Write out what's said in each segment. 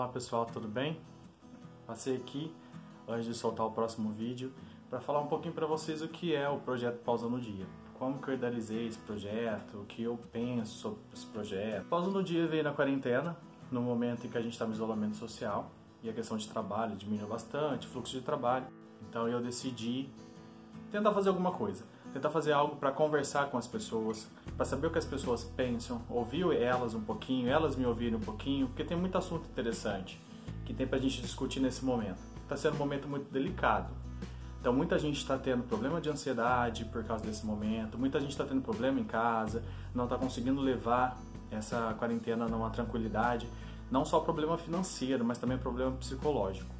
Olá pessoal, tudo bem? Passei aqui antes de soltar o próximo vídeo para falar um pouquinho para vocês o que é o projeto Pausa no Dia. Como que eu idealizei esse projeto, o que eu penso sobre esse projeto. Pausa no Dia veio na quarentena, no momento em que a gente estava em isolamento social e a questão de trabalho diminuiu bastante, fluxo de trabalho. Então eu decidi tentar fazer alguma coisa, tentar fazer algo para conversar com as pessoas, para saber o que as pessoas pensam, ouvir elas um pouquinho, elas me ouvirem um pouquinho, porque tem muito assunto interessante que tem para a gente discutir nesse momento. Está sendo um momento muito delicado. Então muita gente está tendo problema de ansiedade por causa desse momento, muita gente está tendo problema em casa, não está conseguindo levar essa quarentena numa tranquilidade, não só problema financeiro, mas também problema psicológico.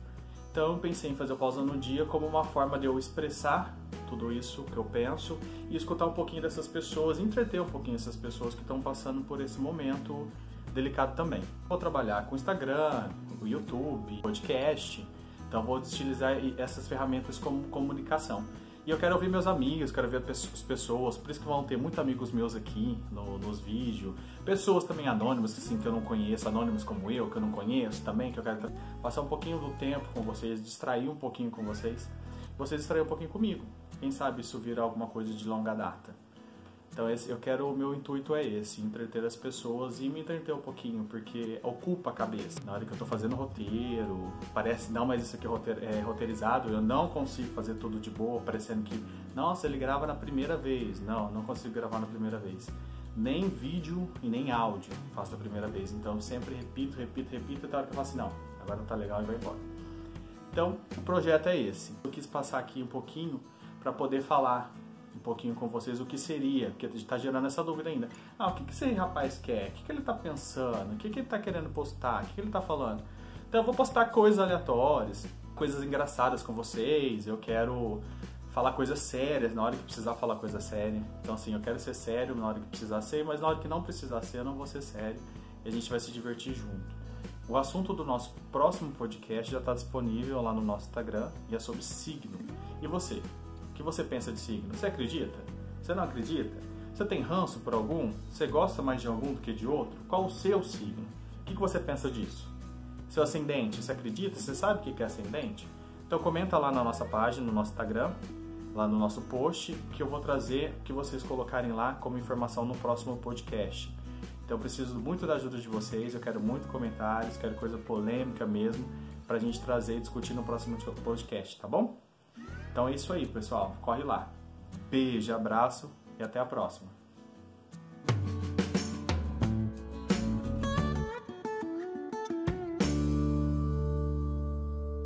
Então eu pensei em fazer o pausa no dia como uma forma de eu expressar tudo isso que eu penso e escutar um pouquinho dessas pessoas, entreter um pouquinho essas pessoas que estão passando por esse momento delicado também. Vou trabalhar com Instagram, o YouTube, podcast, então vou utilizar essas ferramentas como comunicação. E eu quero ouvir meus amigos, quero ver as pessoas, por isso que vão ter muitos amigos meus aqui no, nos vídeos, pessoas também anônimas, assim, que eu não conheço, anônimos como eu, que eu não conheço também, que eu quero passar um pouquinho do tempo com vocês, distrair um pouquinho com vocês, vocês distrair um pouquinho comigo. Quem sabe isso vira alguma coisa de longa data. Então esse, eu quero, o meu intuito é esse, entreter as pessoas e me entreter um pouquinho, porque ocupa a cabeça. Na hora que eu tô fazendo roteiro, parece, não, mas isso aqui é, é roteirizado, eu não consigo fazer tudo de boa, parecendo que, nossa, ele grava na primeira vez. Não, não consigo gravar na primeira vez. Nem vídeo e nem áudio faço da primeira vez. Então eu sempre repito, repito, repito, até a hora que eu falo assim, não, agora não tá legal e vai embora. Então, o projeto é esse. Eu quis passar aqui um pouquinho para poder falar um pouquinho com vocês o que seria, porque está gerando essa dúvida ainda. Ah, o que, que esse rapaz quer? O que, que ele está pensando? O que, que ele está querendo postar? O que, que ele está falando? Então eu vou postar coisas aleatórias, coisas engraçadas com vocês, eu quero falar coisas sérias na hora que precisar falar coisa séria. Então assim, eu quero ser sério na hora que precisar ser, mas na hora que não precisar ser, eu não vou ser sério. E a gente vai se divertir junto. O assunto do nosso próximo podcast já está disponível lá no nosso Instagram e é sobre signo. E você? Que você pensa de signo? Você acredita? Você não acredita? Você tem ranço por algum? Você gosta mais de algum do que de outro? Qual o seu signo? O que você pensa disso? Seu ascendente, você acredita? Você sabe o que é ascendente? Então comenta lá na nossa página, no nosso Instagram, lá no nosso post, que eu vou trazer que vocês colocarem lá como informação no próximo podcast. Então eu preciso muito da ajuda de vocês, eu quero muito comentários, quero coisa polêmica mesmo, para a gente trazer e discutir no próximo podcast, tá bom? Então é isso aí, pessoal. Corre lá. Beijo, abraço e até a próxima.